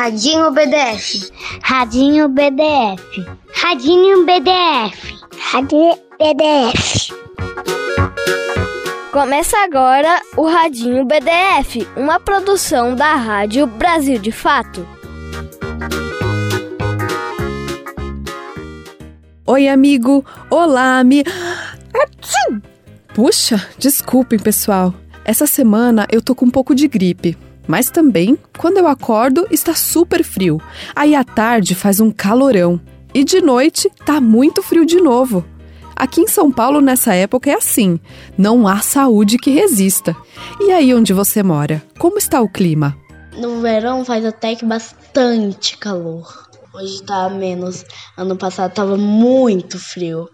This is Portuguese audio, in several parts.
Radinho BDF. Radinho BDF. Radinho BDF. Radinho BDF. Começa agora o Radinho BDF, uma produção da Rádio Brasil de Fato. Oi, amigo! Olá, amigo! Puxa, desculpem, pessoal. Essa semana eu tô com um pouco de gripe. Mas também, quando eu acordo, está super frio. Aí à tarde faz um calorão. E de noite tá muito frio de novo. Aqui em São Paulo, nessa época, é assim: não há saúde que resista. E aí onde você mora? Como está o clima? No verão faz até que bastante calor. Hoje tá menos. Ano passado tava muito frio.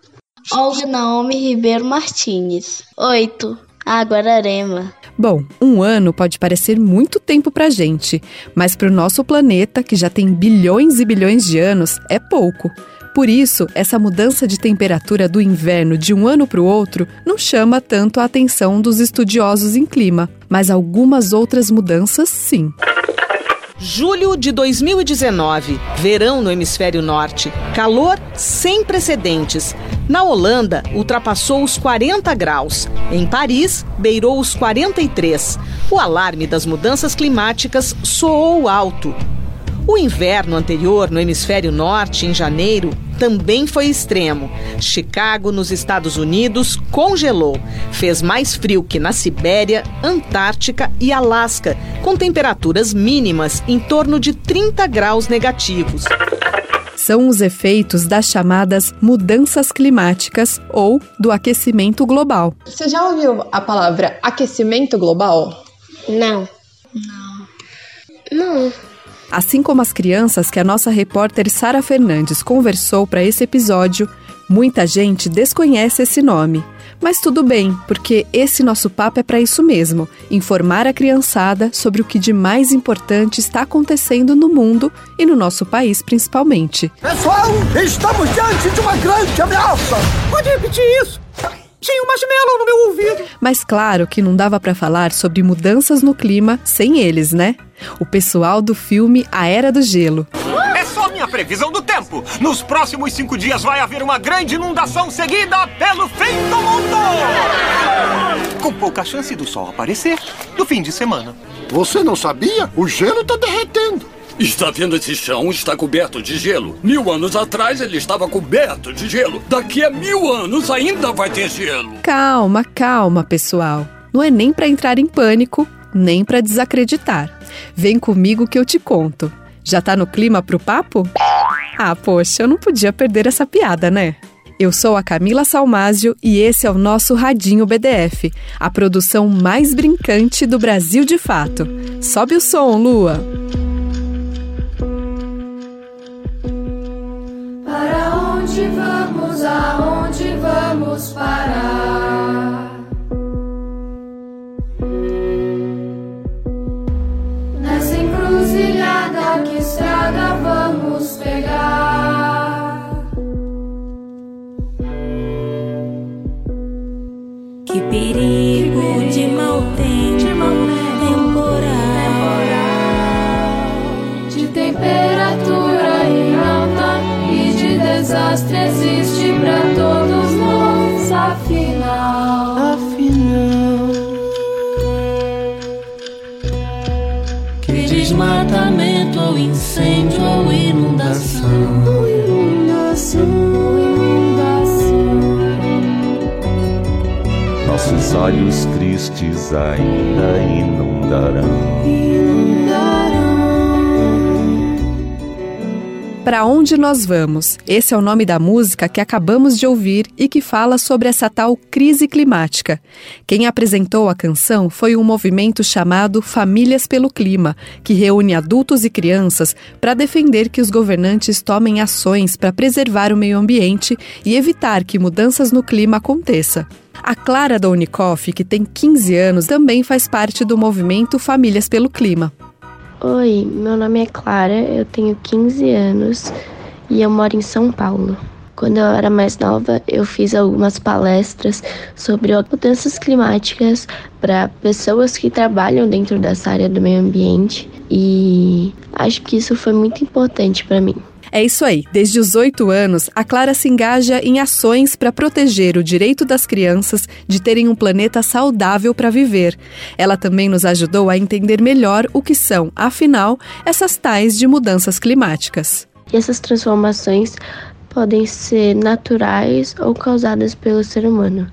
Olga Naomi Ribeiro Martins. Oito. Ah, Guararema. Bom, um ano pode parecer muito tempo pra gente, mas para o nosso planeta, que já tem bilhões e bilhões de anos, é pouco. Por isso, essa mudança de temperatura do inverno de um ano para o outro não chama tanto a atenção dos estudiosos em clima, mas algumas outras mudanças sim. Julho de 2019, verão no hemisfério norte, calor sem precedentes. Na Holanda, ultrapassou os 40 graus. Em Paris, beirou os 43. O alarme das mudanças climáticas soou alto. O inverno anterior no hemisfério norte, em janeiro, também foi extremo. Chicago, nos Estados Unidos, congelou. Fez mais frio que na Sibéria, Antártica e Alasca, com temperaturas mínimas em torno de 30 graus negativos. São os efeitos das chamadas mudanças climáticas ou do aquecimento global. Você já ouviu a palavra aquecimento global? Não. Não. Não. Assim como as crianças que a nossa repórter Sara Fernandes conversou para esse episódio, muita gente desconhece esse nome. Mas tudo bem, porque esse nosso papo é para isso mesmo: informar a criançada sobre o que de mais importante está acontecendo no mundo e no nosso país principalmente. Pessoal, estamos diante de uma grande ameaça! Pode repetir isso? Tinha um marshmallow no meu ouvido. Mas claro que não dava para falar sobre mudanças no clima sem eles, né? O pessoal do filme A Era do Gelo. É só minha previsão do tempo. Nos próximos cinco dias vai haver uma grande inundação seguida pelo fim do mundo. Com pouca chance do sol aparecer no fim de semana. Você não sabia? O gelo tá derretendo. Está vendo esse chão? Está coberto de gelo. Mil anos atrás ele estava coberto de gelo. Daqui a mil anos ainda vai ter gelo. Calma, calma, pessoal. Não é nem para entrar em pânico, nem para desacreditar. Vem comigo que eu te conto. Já tá no clima pro papo? Ah, poxa, eu não podia perder essa piada, né? Eu sou a Camila Salmásio e esse é o nosso Radinho BDF, a produção mais brincante do Brasil de fato. Sobe o som, Lua! Para onde vamos, aonde vamos parar? Nessa encruzilhada que estrada vamos pegar? Que perigo desastre existe pra todos nós, afinal. Afinal, que desmatamento ou incêndio ou inundação. Inundação, inundação. Nossos olhos tristes ainda inundarão. Para onde nós vamos? Esse é o nome da música que acabamos de ouvir e que fala sobre essa tal crise climática. Quem apresentou a canção foi um movimento chamado Famílias pelo Clima, que reúne adultos e crianças para defender que os governantes tomem ações para preservar o meio ambiente e evitar que mudanças no clima aconteçam. A Clara da Unicoff, que tem 15 anos, também faz parte do movimento Famílias pelo Clima. Oi, meu nome é Clara, eu tenho 15 anos e eu moro em São Paulo. Quando eu era mais nova, eu fiz algumas palestras sobre mudanças climáticas para pessoas que trabalham dentro dessa área do meio ambiente e acho que isso foi muito importante para mim. É isso aí. Desde os oito anos, a Clara se engaja em ações para proteger o direito das crianças de terem um planeta saudável para viver. Ela também nos ajudou a entender melhor o que são, afinal, essas tais de mudanças climáticas. E essas transformações podem ser naturais ou causadas pelo ser humano.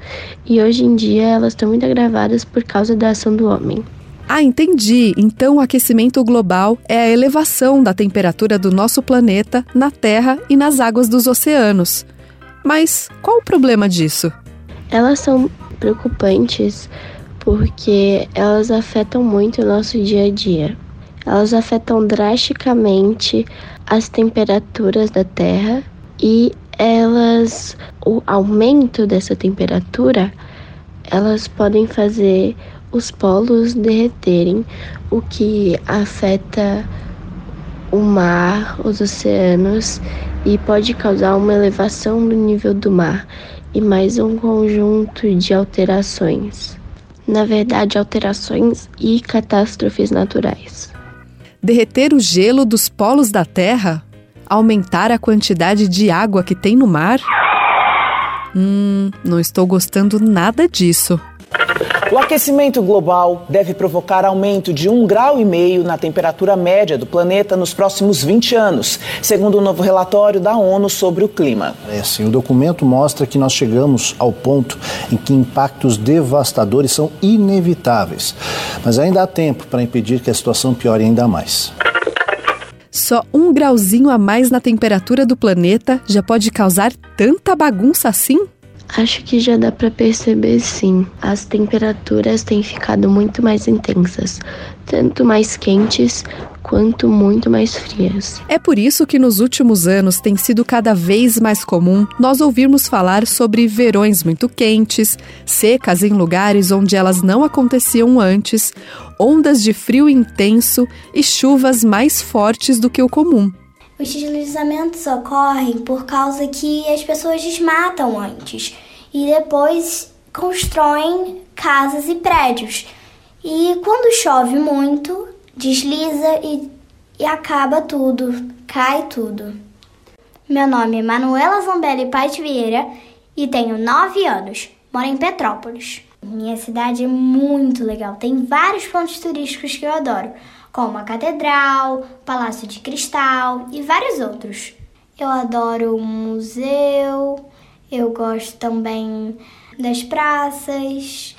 E hoje em dia elas estão muito agravadas por causa da ação do homem. Ah, entendi. Então o aquecimento global é a elevação da temperatura do nosso planeta na Terra e nas águas dos oceanos. Mas qual o problema disso? Elas são preocupantes porque elas afetam muito o nosso dia a dia. Elas afetam drasticamente as temperaturas da Terra e elas, o aumento dessa temperatura, elas podem fazer os polos derreterem, o que afeta o mar, os oceanos e pode causar uma elevação do nível do mar e mais um conjunto de alterações. Na verdade, alterações e catástrofes naturais. Derreter o gelo dos polos da Terra? Aumentar a quantidade de água que tem no mar? Hum, não estou gostando nada disso. O aquecimento global deve provocar aumento de um grau e meio na temperatura média do planeta nos próximos 20 anos, segundo o um novo relatório da ONU sobre o clima. É assim, o documento mostra que nós chegamos ao ponto em que impactos devastadores são inevitáveis, mas ainda há tempo para impedir que a situação piore ainda mais. Só um grauzinho a mais na temperatura do planeta já pode causar tanta bagunça assim? Acho que já dá para perceber sim. As temperaturas têm ficado muito mais intensas, tanto mais quentes quanto muito mais frias. É por isso que nos últimos anos tem sido cada vez mais comum nós ouvirmos falar sobre verões muito quentes, secas em lugares onde elas não aconteciam antes, ondas de frio intenso e chuvas mais fortes do que o comum. Os deslizamentos ocorrem por causa que as pessoas desmatam antes e depois constroem casas e prédios. E quando chove muito, desliza e, e acaba tudo, cai tudo. Meu nome é Manuela Zambelli Paz Vieira e tenho 9 anos. Moro em Petrópolis. Minha cidade é muito legal, tem vários pontos turísticos que eu adoro como a Catedral, Palácio de Cristal e vários outros. Eu adoro o museu, eu gosto também das praças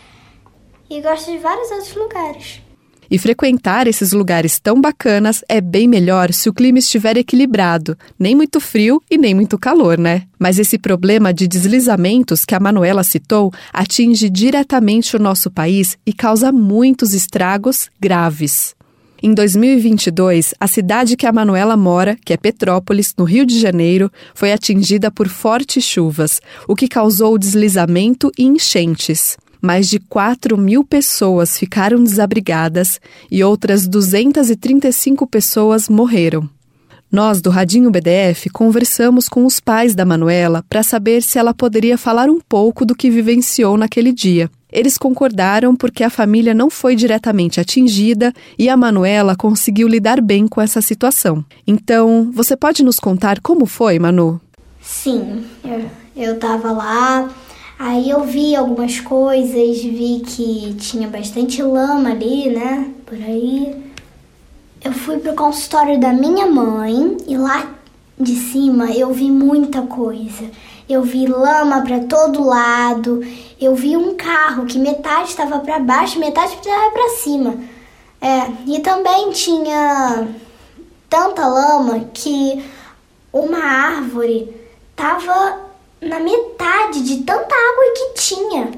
e gosto de vários outros lugares. E frequentar esses lugares tão bacanas é bem melhor se o clima estiver equilibrado, nem muito frio e nem muito calor, né? Mas esse problema de deslizamentos que a Manuela citou atinge diretamente o nosso país e causa muitos estragos graves. Em 2022, a cidade que a Manuela mora, que é Petrópolis, no Rio de Janeiro, foi atingida por fortes chuvas, o que causou deslizamento e enchentes. Mais de 4 mil pessoas ficaram desabrigadas e outras 235 pessoas morreram. Nós, do Radinho BDF, conversamos com os pais da Manuela para saber se ela poderia falar um pouco do que vivenciou naquele dia. Eles concordaram porque a família não foi diretamente atingida e a Manuela conseguiu lidar bem com essa situação. Então, você pode nos contar como foi, Manu? Sim, eu, eu tava lá, aí eu vi algumas coisas, vi que tinha bastante lama ali, né? Por aí. Eu fui pro consultório da minha mãe e lá de cima eu vi muita coisa. Eu vi lama para todo lado. Eu vi um carro que metade estava para baixo, metade estava para cima. É, e também tinha tanta lama que uma árvore tava na metade de tanta água que tinha.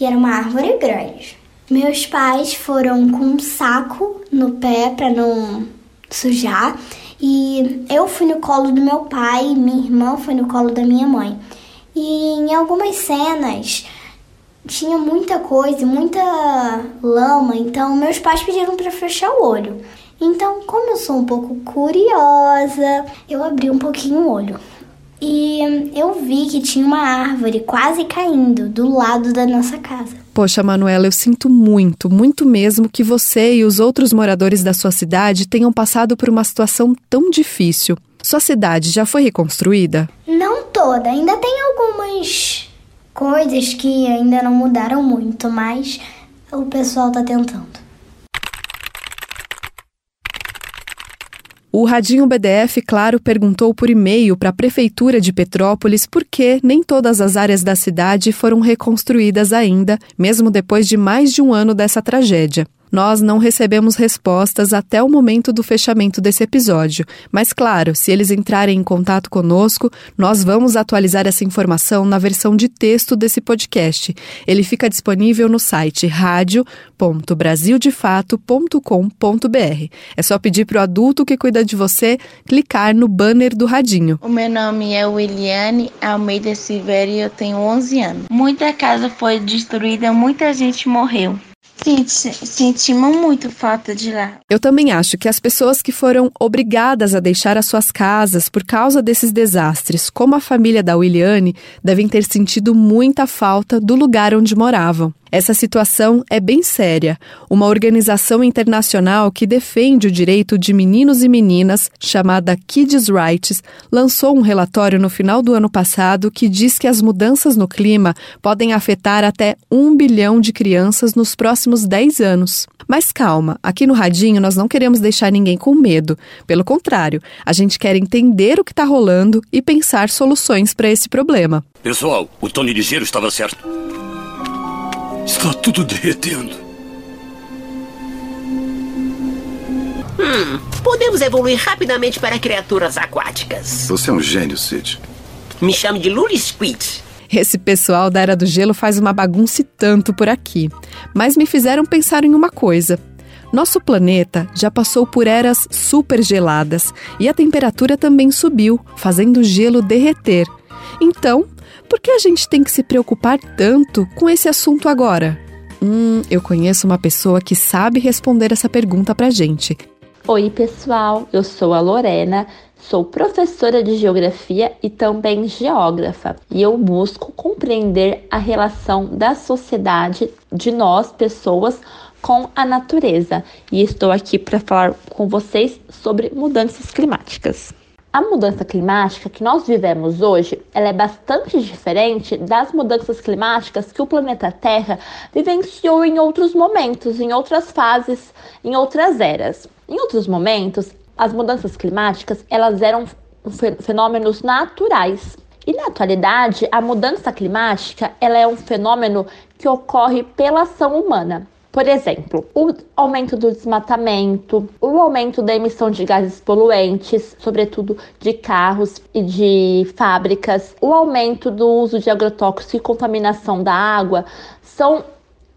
E era uma árvore grande. Meus pais foram com um saco no pé para não sujar e eu fui no colo do meu pai, minha irmã foi no colo da minha mãe. E em algumas cenas tinha muita coisa, muita lama, então meus pais pediram para fechar o olho. Então, como eu sou um pouco curiosa, eu abri um pouquinho o olho. E eu vi que tinha uma árvore quase caindo do lado da nossa casa. Poxa, Manuela, eu sinto muito, muito mesmo que você e os outros moradores da sua cidade tenham passado por uma situação tão difícil. Sua cidade já foi reconstruída? Não toda, ainda tem algumas coisas que ainda não mudaram muito, mas o pessoal tá tentando. O Radinho BDF, claro, perguntou por e-mail para a Prefeitura de Petrópolis por que nem todas as áreas da cidade foram reconstruídas ainda, mesmo depois de mais de um ano dessa tragédia. Nós não recebemos respostas até o momento do fechamento desse episódio, mas claro, se eles entrarem em contato conosco, nós vamos atualizar essa informação na versão de texto desse podcast. Ele fica disponível no site radio.brasildefato.com.br. É só pedir para o adulto que cuida de você clicar no banner do radinho. O meu nome é Williane Almeida Silveira e eu tenho 11 anos. Muita casa foi destruída, muita gente morreu. Senti, sentimos muito falta de lá. Eu também acho que as pessoas que foram obrigadas a deixar as suas casas por causa desses desastres, como a família da Williane, devem ter sentido muita falta do lugar onde moravam. Essa situação é bem séria. Uma organização internacional que defende o direito de meninos e meninas, chamada Kids Rights, lançou um relatório no final do ano passado que diz que as mudanças no clima podem afetar até um bilhão de crianças nos próximos 10 anos. Mas calma, aqui no Radinho nós não queremos deixar ninguém com medo. Pelo contrário, a gente quer entender o que está rolando e pensar soluções para esse problema. Pessoal, o Tony Ligeiro estava certo. Está tudo derretendo. Hum, podemos evoluir rapidamente para criaturas aquáticas. Você é um gênio, Sid. Me chame de Luli Squid. Esse pessoal da Era do Gelo faz uma bagunça e tanto por aqui. Mas me fizeram pensar em uma coisa. Nosso planeta já passou por eras super geladas e a temperatura também subiu, fazendo o gelo derreter. Então, por que a gente tem que se preocupar tanto com esse assunto agora? Hum, eu conheço uma pessoa que sabe responder essa pergunta pra gente. Oi, pessoal, eu sou a Lorena, sou professora de geografia e também geógrafa, e eu busco compreender a relação da sociedade, de nós, pessoas, com a natureza, e estou aqui para falar com vocês sobre mudanças climáticas. A mudança climática que nós vivemos hoje, ela é bastante diferente das mudanças climáticas que o planeta Terra vivenciou em outros momentos, em outras fases, em outras eras. Em outros momentos, as mudanças climáticas, elas eram fenômenos naturais. E na atualidade, a mudança climática, ela é um fenômeno que ocorre pela ação humana. Por exemplo, o aumento do desmatamento, o aumento da emissão de gases poluentes, sobretudo de carros e de fábricas, o aumento do uso de agrotóxicos e contaminação da água são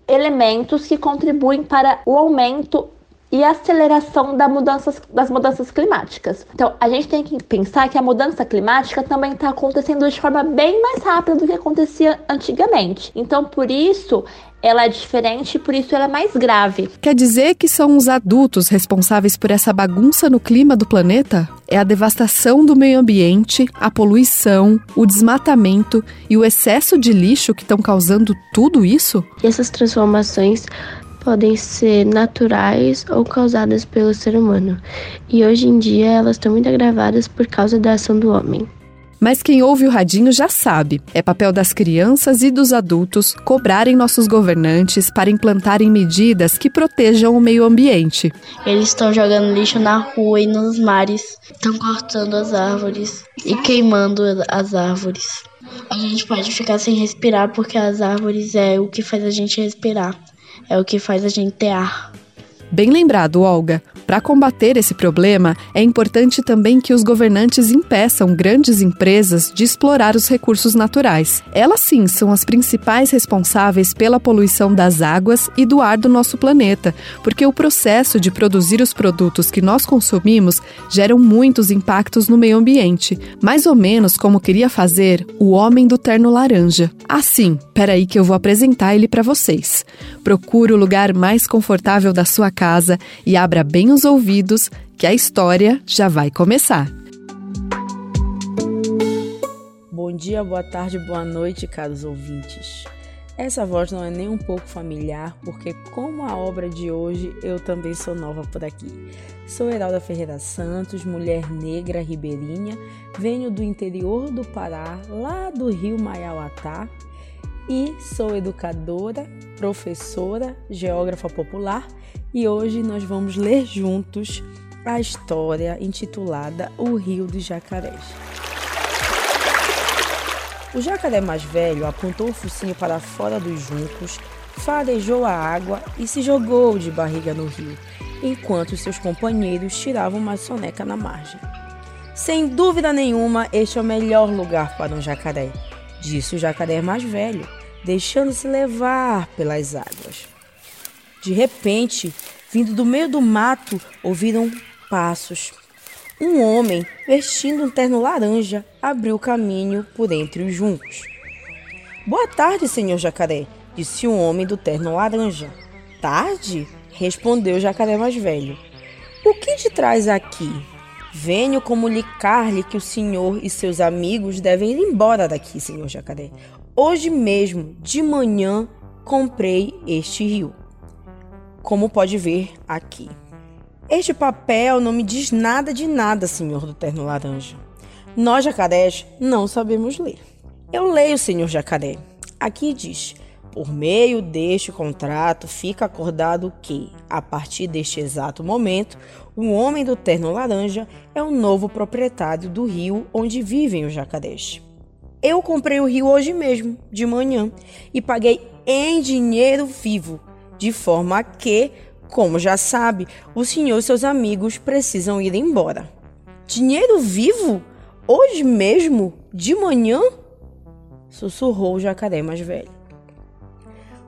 elementos que contribuem para o aumento e aceleração da mudanças, das mudanças climáticas. Então, a gente tem que pensar que a mudança climática também está acontecendo de forma bem mais rápida do que acontecia antigamente. Então, por isso, ela é diferente e por isso ela é mais grave. Quer dizer que são os adultos responsáveis por essa bagunça no clima do planeta? É a devastação do meio ambiente, a poluição, o desmatamento e o excesso de lixo que estão causando tudo isso? E essas transformações podem ser naturais ou causadas pelo ser humano, e hoje em dia elas estão muito agravadas por causa da ação do homem. Mas quem ouve o radinho já sabe: é papel das crianças e dos adultos cobrarem nossos governantes para implantarem medidas que protejam o meio ambiente. Eles estão jogando lixo na rua e nos mares, estão cortando as árvores e queimando as árvores. A gente pode ficar sem respirar porque as árvores é o que faz a gente respirar, é o que faz a gente ter ar. Bem lembrado, Olga. Para combater esse problema, é importante também que os governantes impeçam grandes empresas de explorar os recursos naturais. Elas sim são as principais responsáveis pela poluição das águas e do ar do nosso planeta, porque o processo de produzir os produtos que nós consumimos geram muitos impactos no meio ambiente, mais ou menos como queria fazer o homem do terno laranja. Assim, peraí que eu vou apresentar ele para vocês. Procure o lugar mais confortável da sua casa e abra bem os ouvidos, que a história já vai começar. dia, boa tarde, boa noite, caros ouvintes. Essa voz não é nem um pouco familiar, porque, como a obra de hoje, eu também sou nova por aqui. Sou Heralda Ferreira Santos, mulher negra ribeirinha, venho do interior do Pará, lá do rio Maiauatá, e sou educadora, professora, geógrafa popular, e hoje nós vamos ler juntos a história intitulada O Rio dos Jacarés. O jacaré mais velho apontou o focinho para fora dos juncos, farejou a água e se jogou de barriga no rio, enquanto seus companheiros tiravam uma soneca na margem. Sem dúvida nenhuma, este é o melhor lugar para um jacaré, disse o jacaré mais velho, deixando-se levar pelas águas. De repente, vindo do meio do mato, ouviram passos um homem, vestindo um terno laranja, abriu caminho por entre os juncos. Boa tarde, senhor jacaré, disse o homem do terno laranja. Tarde? respondeu o jacaré mais velho. O que te traz aqui? Venho comunicar-lhe que o senhor e seus amigos devem ir embora daqui, senhor jacaré. Hoje mesmo, de manhã, comprei este rio. Como pode ver aqui. Este papel não me diz nada de nada, senhor do terno laranja. Nós, jacarés, não sabemos ler. Eu leio, senhor jacaré. Aqui diz: por meio deste contrato, fica acordado que, a partir deste exato momento, o homem do terno laranja é o novo proprietário do rio onde vivem os jacarés. Eu comprei o rio hoje mesmo, de manhã, e paguei em dinheiro vivo, de forma que como já sabe, o senhor e seus amigos precisam ir embora. Dinheiro vivo? Hoje mesmo? De manhã? Sussurrou o jacaré mais velho.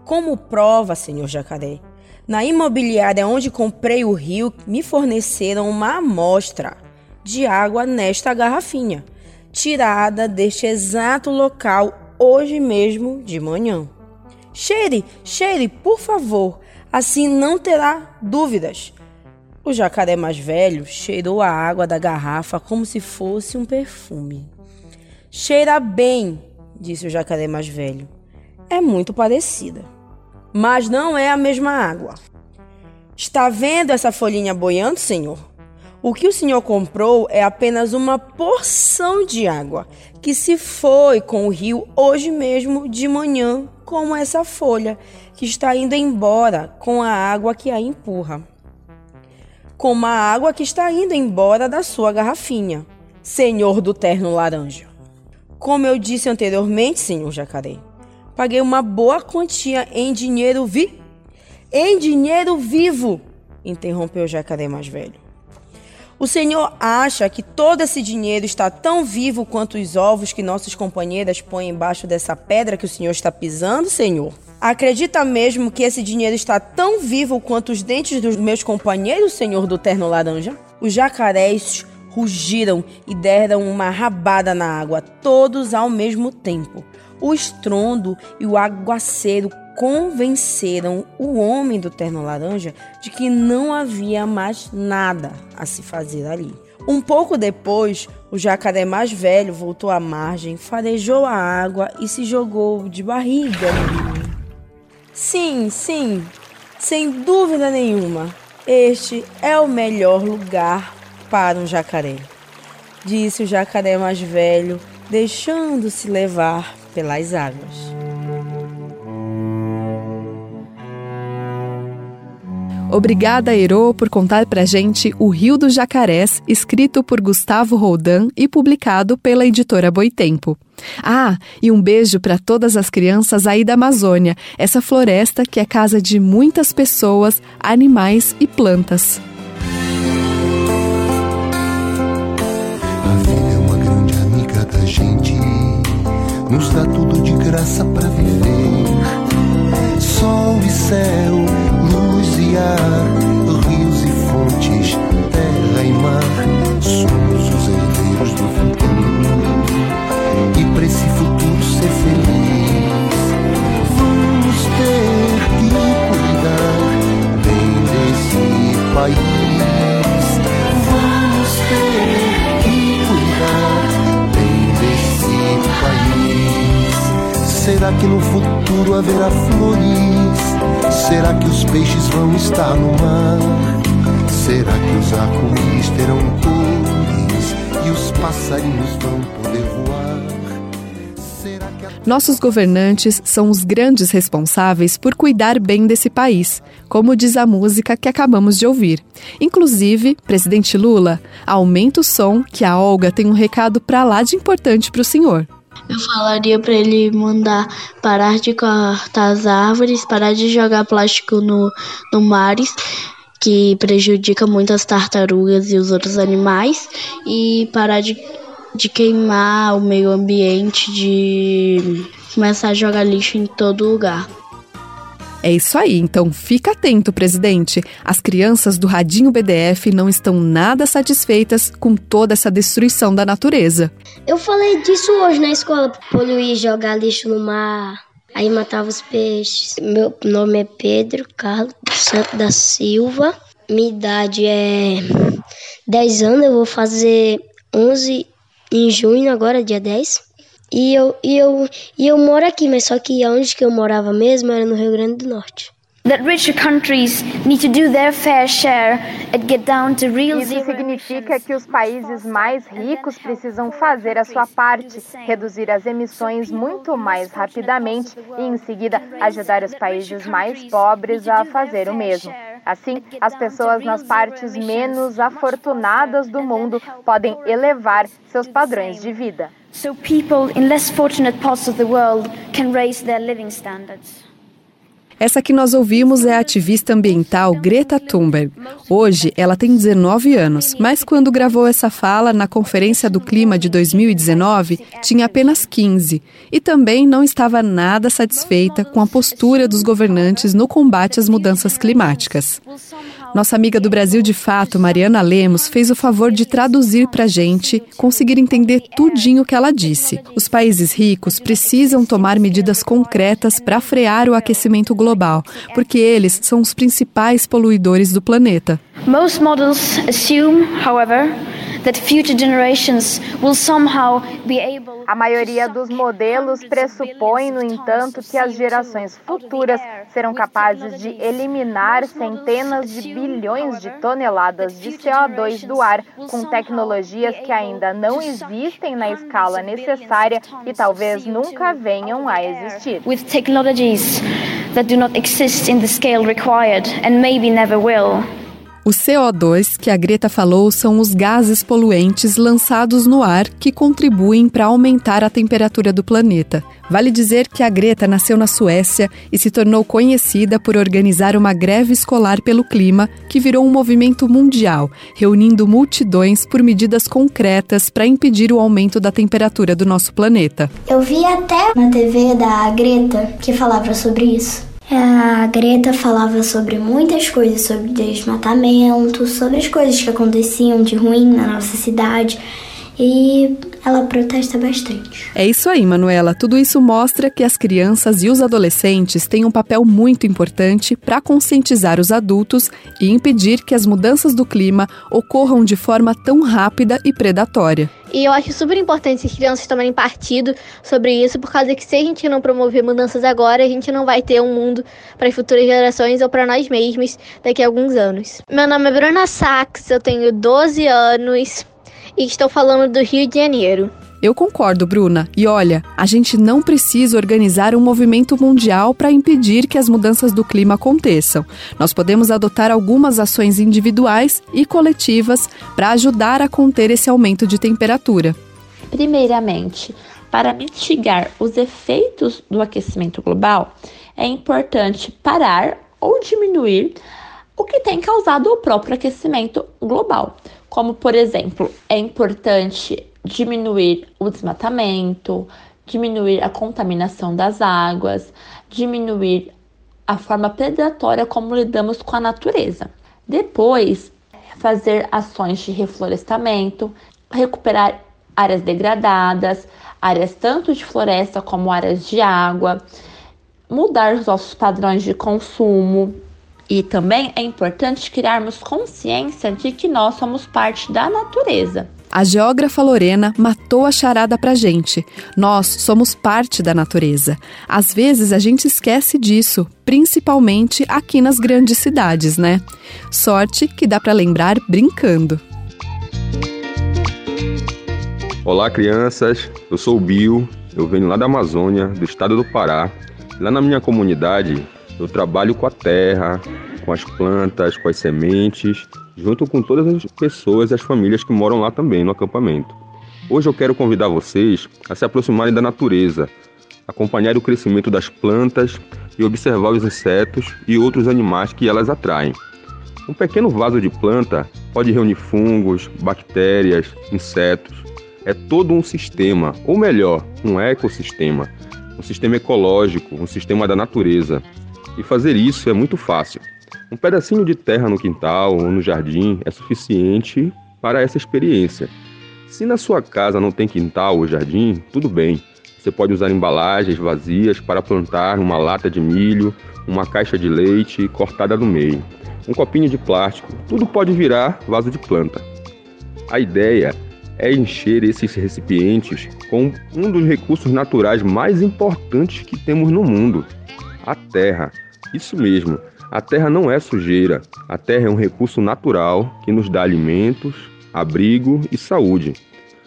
Como prova, senhor jacaré, na imobiliária onde comprei o rio, me forneceram uma amostra de água nesta garrafinha, tirada deste exato local hoje mesmo de manhã. Cheire, cheire, por favor, Assim não terá dúvidas. O jacaré mais velho cheirou a água da garrafa como se fosse um perfume. Cheira bem, disse o jacaré mais velho. É muito parecida. Mas não é a mesma água. Está vendo essa folhinha boiando, senhor? O que o senhor comprou é apenas uma porção de água que se foi com o rio hoje mesmo de manhã, como essa folha que está indo embora com a água que a empurra. Como a água que está indo embora da sua garrafinha, senhor do terno laranja. Como eu disse anteriormente, senhor jacaré, paguei uma boa quantia em dinheiro vi em dinheiro vivo, interrompeu o jacaré mais velho. O Senhor acha que todo esse dinheiro está tão vivo quanto os ovos que nossas companheiras põem embaixo dessa pedra que o Senhor está pisando, Senhor? Acredita mesmo que esse dinheiro está tão vivo quanto os dentes dos meus companheiros, Senhor do terno laranja? Os jacarés rugiram e deram uma rabada na água, todos ao mesmo tempo. O estrondo e o aguaceiro convenceram o homem do terno laranja de que não havia mais nada a se fazer ali. Um pouco depois, o jacaré mais velho voltou à margem, farejou a água e se jogou de barriga no rio. Sim, sim, sem dúvida nenhuma, este é o melhor lugar para um jacaré, disse o jacaré mais velho, deixando-se levar pelas águas. Obrigada, Herô, por contar pra gente O Rio dos Jacarés, escrito por Gustavo Roldan e publicado pela editora Boitempo. Ah, e um beijo para todas as crianças aí da Amazônia, essa floresta que é casa de muitas pessoas, animais e plantas. Nos dá tudo de graça para viver. Sol e céu, luz e ar, rios e fontes, terra e mar. Somos os herdeiros do futuro. E para esse futuro ser feliz, vamos ter que cuidar bem desse país. Será que no futuro haverá flores? Será que os peixes vão estar no mar? Será que os arco-íris terão cores e os passarinhos vão poder voar? Nossos governantes são os grandes responsáveis por cuidar bem desse país, como diz a música que acabamos de ouvir. Inclusive, presidente Lula, aumenta o som que a Olga tem um recado para lá de importante para o senhor. Eu falaria para ele mandar parar de cortar as árvores, parar de jogar plástico no, no mares, que prejudica muito as tartarugas e os outros animais, e parar de de queimar o meio ambiente, de começar a jogar lixo em todo lugar. É isso aí, então fica atento, presidente. As crianças do Radinho BDF não estão nada satisfeitas com toda essa destruição da natureza. Eu falei disso hoje na escola, poluir, jogar lixo no mar, aí matava os peixes. Meu nome é Pedro Carlos Santos da Silva, minha idade é 10 anos, eu vou fazer 11 em junho, agora, dia 10. E eu, e eu, e eu moro aqui, mas só que onde que eu morava mesmo era no Rio Grande do Norte. That richer countries need to do their fair share and get down to real Isso significa que os países mais ricos precisam fazer a sua parte, reduzir as emissões muito mais rapidamente e, em seguida, ajudar os países mais pobres a fazer o mesmo. Assim, as pessoas nas partes menos afortunadas do mundo podem elevar seus padrões de vida. So people in less fortunate parts of the world can raise their living standards. Essa que nós ouvimos é a ativista ambiental Greta Thunberg. Hoje ela tem 19 anos, mas quando gravou essa fala na Conferência do Clima de 2019, tinha apenas 15 e também não estava nada satisfeita com a postura dos governantes no combate às mudanças climáticas. Nossa amiga do Brasil de Fato, Mariana Lemos, fez o favor de traduzir para a gente conseguir entender tudinho que ela disse. Os países ricos precisam tomar medidas concretas para frear o aquecimento global, porque eles são os principais poluidores do planeta. Most models assume, however, that future generations will somehow be able A maioria dos modelos pressupõe, no entanto, que as gerações futuras serão capazes de eliminar centenas de bilhões de toneladas de CO2 do ar com tecnologias que ainda não existem na escala necessária e talvez nunca venham a existir. with technologies that do not exist in the scale required and maybe never will. O CO2 que a Greta falou são os gases poluentes lançados no ar que contribuem para aumentar a temperatura do planeta. Vale dizer que a Greta nasceu na Suécia e se tornou conhecida por organizar uma greve escolar pelo clima que virou um movimento mundial, reunindo multidões por medidas concretas para impedir o aumento da temperatura do nosso planeta. Eu vi até na TV da Greta que falava sobre isso. A Greta falava sobre muitas coisas, sobre desmatamento, sobre as coisas que aconteciam de ruim na nossa cidade e ela protesta bastante. É isso aí, Manuela. Tudo isso mostra que as crianças e os adolescentes têm um papel muito importante para conscientizar os adultos e impedir que as mudanças do clima ocorram de forma tão rápida e predatória. E eu acho super importante as crianças tomarem partido sobre isso, por causa que se a gente não promover mudanças agora, a gente não vai ter um mundo para as futuras gerações ou para nós mesmos daqui a alguns anos. Meu nome é Bruna Sachs, eu tenho 12 anos e estou falando do Rio de Janeiro. Eu concordo, Bruna. E olha, a gente não precisa organizar um movimento mundial para impedir que as mudanças do clima aconteçam. Nós podemos adotar algumas ações individuais e coletivas para ajudar a conter esse aumento de temperatura. Primeiramente, para mitigar os efeitos do aquecimento global, é importante parar ou diminuir o que tem causado o próprio aquecimento global. Como, por exemplo, é importante diminuir o desmatamento, diminuir a contaminação das águas, diminuir a forma predatória como lidamos com a natureza. Depois, fazer ações de reflorestamento, recuperar áreas degradadas, áreas tanto de floresta como áreas de água, mudar os nossos padrões de consumo. E também é importante criarmos consciência de que nós somos parte da natureza. A geógrafa Lorena matou a charada pra gente. Nós somos parte da natureza. Às vezes a gente esquece disso, principalmente aqui nas grandes cidades, né? Sorte que dá para lembrar brincando. Olá, crianças. Eu sou o Bill. Eu venho lá da Amazônia, do estado do Pará. Lá na minha comunidade, eu trabalho com a terra, com as plantas, com as sementes, junto com todas as pessoas e as famílias que moram lá também no acampamento. Hoje eu quero convidar vocês a se aproximarem da natureza, acompanhar o crescimento das plantas e observar os insetos e outros animais que elas atraem. Um pequeno vaso de planta pode reunir fungos, bactérias, insetos. É todo um sistema, ou melhor, um ecossistema, um sistema ecológico, um sistema da natureza. E fazer isso é muito fácil. Um pedacinho de terra no quintal ou no jardim é suficiente para essa experiência. Se na sua casa não tem quintal ou jardim, tudo bem. Você pode usar embalagens vazias para plantar uma lata de milho, uma caixa de leite cortada no meio, um copinho de plástico, tudo pode virar vaso de planta. A ideia é encher esses recipientes com um dos recursos naturais mais importantes que temos no mundo, a terra. Isso mesmo, a terra não é sujeira. A terra é um recurso natural que nos dá alimentos, abrigo e saúde.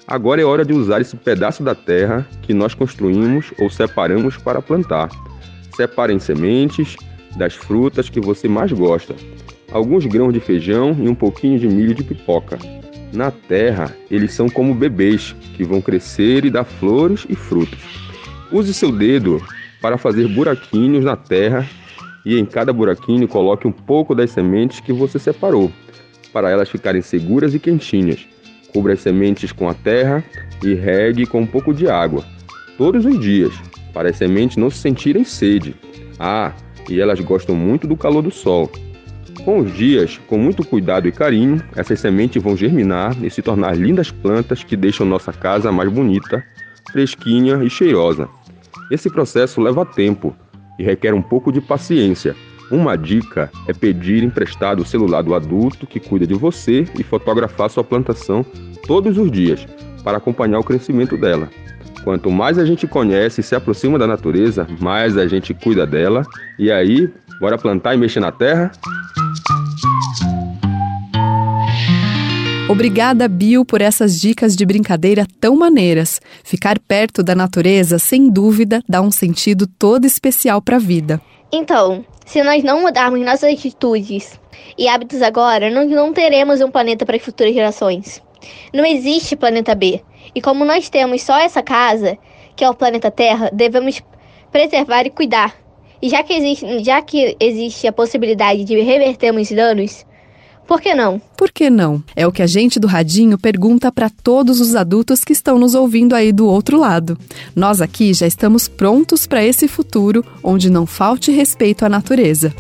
Agora é hora de usar esse pedaço da terra que nós construímos ou separamos para plantar. Separem sementes das frutas que você mais gosta, alguns grãos de feijão e um pouquinho de milho de pipoca. Na terra, eles são como bebês que vão crescer e dar flores e frutos. Use seu dedo para fazer buraquinhos na terra e em cada buraquinho coloque um pouco das sementes que você separou, para elas ficarem seguras e quentinhas. Cubra as sementes com a terra e regue com um pouco de água, todos os dias, para as sementes não se sentirem sede. Ah, e elas gostam muito do calor do sol. Com os dias, com muito cuidado e carinho, essas sementes vão germinar e se tornar lindas plantas que deixam nossa casa mais bonita, fresquinha e cheirosa. Esse processo leva tempo, e requer um pouco de paciência. Uma dica é pedir emprestado o celular do adulto que cuida de você e fotografar sua plantação todos os dias para acompanhar o crescimento dela. Quanto mais a gente conhece e se aproxima da natureza, mais a gente cuida dela. E aí, bora plantar e mexer na terra? Obrigada, Bill, por essas dicas de brincadeira tão maneiras. Ficar perto da natureza, sem dúvida, dá um sentido todo especial para a vida. Então, se nós não mudarmos nossas atitudes e hábitos agora, nós não teremos um planeta para as futuras gerações. Não existe planeta B. E como nós temos só essa casa, que é o planeta Terra, devemos preservar e cuidar. E já que existe, já que existe a possibilidade de revertermos danos, por que não? Por que não? É o que a gente do Radinho pergunta para todos os adultos que estão nos ouvindo aí do outro lado. Nós aqui já estamos prontos para esse futuro onde não falte respeito à natureza.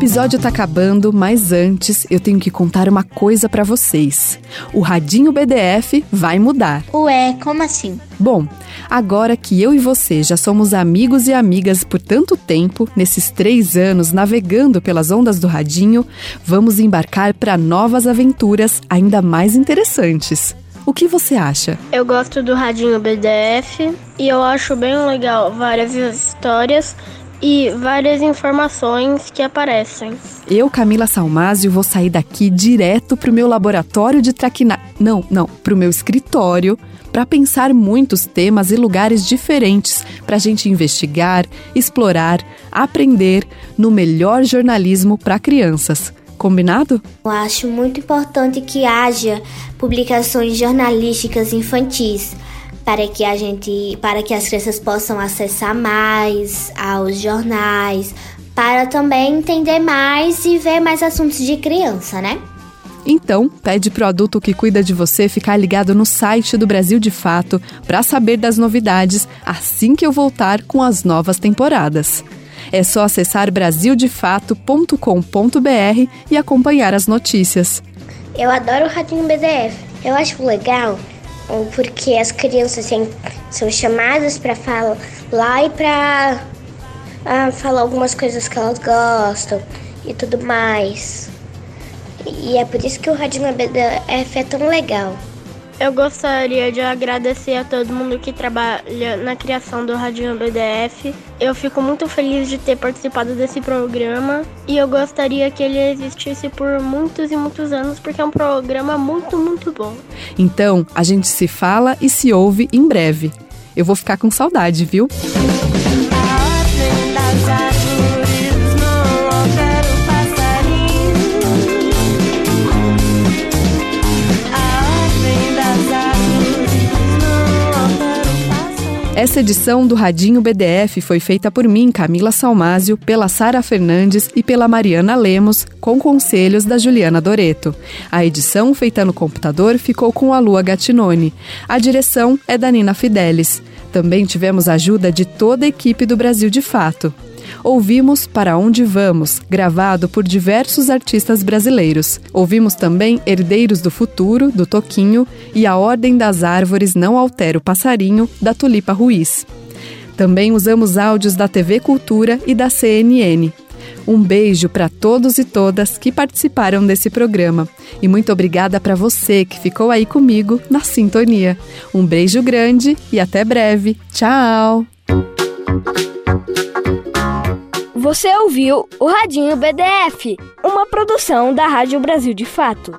Episódio tá acabando, mas antes eu tenho que contar uma coisa para vocês. O Radinho BDF vai mudar. Ué, como assim? Bom, agora que eu e você já somos amigos e amigas por tanto tempo, nesses três anos navegando pelas ondas do Radinho, vamos embarcar para novas aventuras ainda mais interessantes. O que você acha? Eu gosto do Radinho BDF e eu acho bem legal várias histórias e várias informações que aparecem. Eu, Camila Salmásio, vou sair daqui direto pro meu laboratório de traquinagem. Não, não, pro meu escritório para pensar muitos temas e lugares diferentes para a gente investigar, explorar, aprender no melhor jornalismo para crianças. Combinado? Eu acho muito importante que haja publicações jornalísticas infantis para que a gente, para que as crianças possam acessar mais aos jornais, para também entender mais e ver mais assuntos de criança, né? Então, pede pro adulto que cuida de você ficar ligado no site do Brasil de Fato para saber das novidades assim que eu voltar com as novas temporadas. É só acessar brasildefato.com.br e acompanhar as notícias. Eu adoro o Radinho BDF. Eu acho legal porque as crianças são chamadas para falar e para ah, falar algumas coisas que elas gostam e tudo mais. E é por isso que o Radinho BDF é tão legal. Eu gostaria de agradecer a todo mundo que trabalha na criação do Radinho BDF. Eu fico muito feliz de ter participado desse programa e eu gostaria que ele existisse por muitos e muitos anos porque é um programa muito, muito bom. Então, a gente se fala e se ouve em breve. Eu vou ficar com saudade, viu? Essa edição do Radinho BDF foi feita por mim, Camila Salmásio, pela Sara Fernandes e pela Mariana Lemos, com conselhos da Juliana Doreto. A edição, feita no computador, ficou com a Lua Gattinone. A direção é da Nina Fidelis. Também tivemos a ajuda de toda a equipe do Brasil de Fato ouvimos Para Onde Vamos, gravado por diversos artistas brasileiros. Ouvimos também Herdeiros do Futuro, do Toquinho, e A Ordem das Árvores Não Altera o Passarinho, da Tulipa Ruiz. Também usamos áudios da TV Cultura e da CNN. Um beijo para todos e todas que participaram desse programa. E muito obrigada para você que ficou aí comigo na sintonia. Um beijo grande e até breve. Tchau! Você ouviu o Radinho BDF, uma produção da Rádio Brasil de Fato.